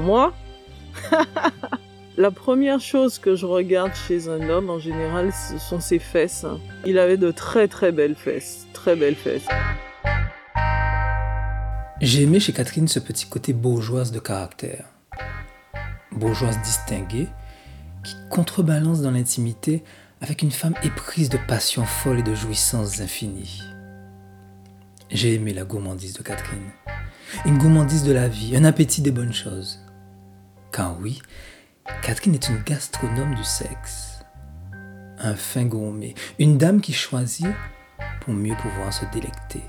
moi, la première chose que je regarde chez un homme en général, ce sont ses fesses. Il avait de très très belles fesses, très belles fesses. J'ai aimé chez Catherine ce petit côté bourgeoise de caractère. Bourgeoise distinguée, qui contrebalance dans l'intimité avec une femme éprise de passion folle et de jouissances infinies. J'ai aimé la gourmandise de Catherine. Une gourmandise de la vie, un appétit des bonnes choses. Car oui, Catherine est une gastronome du sexe. Un fin gourmet, une dame qui choisit pour mieux pouvoir se délecter.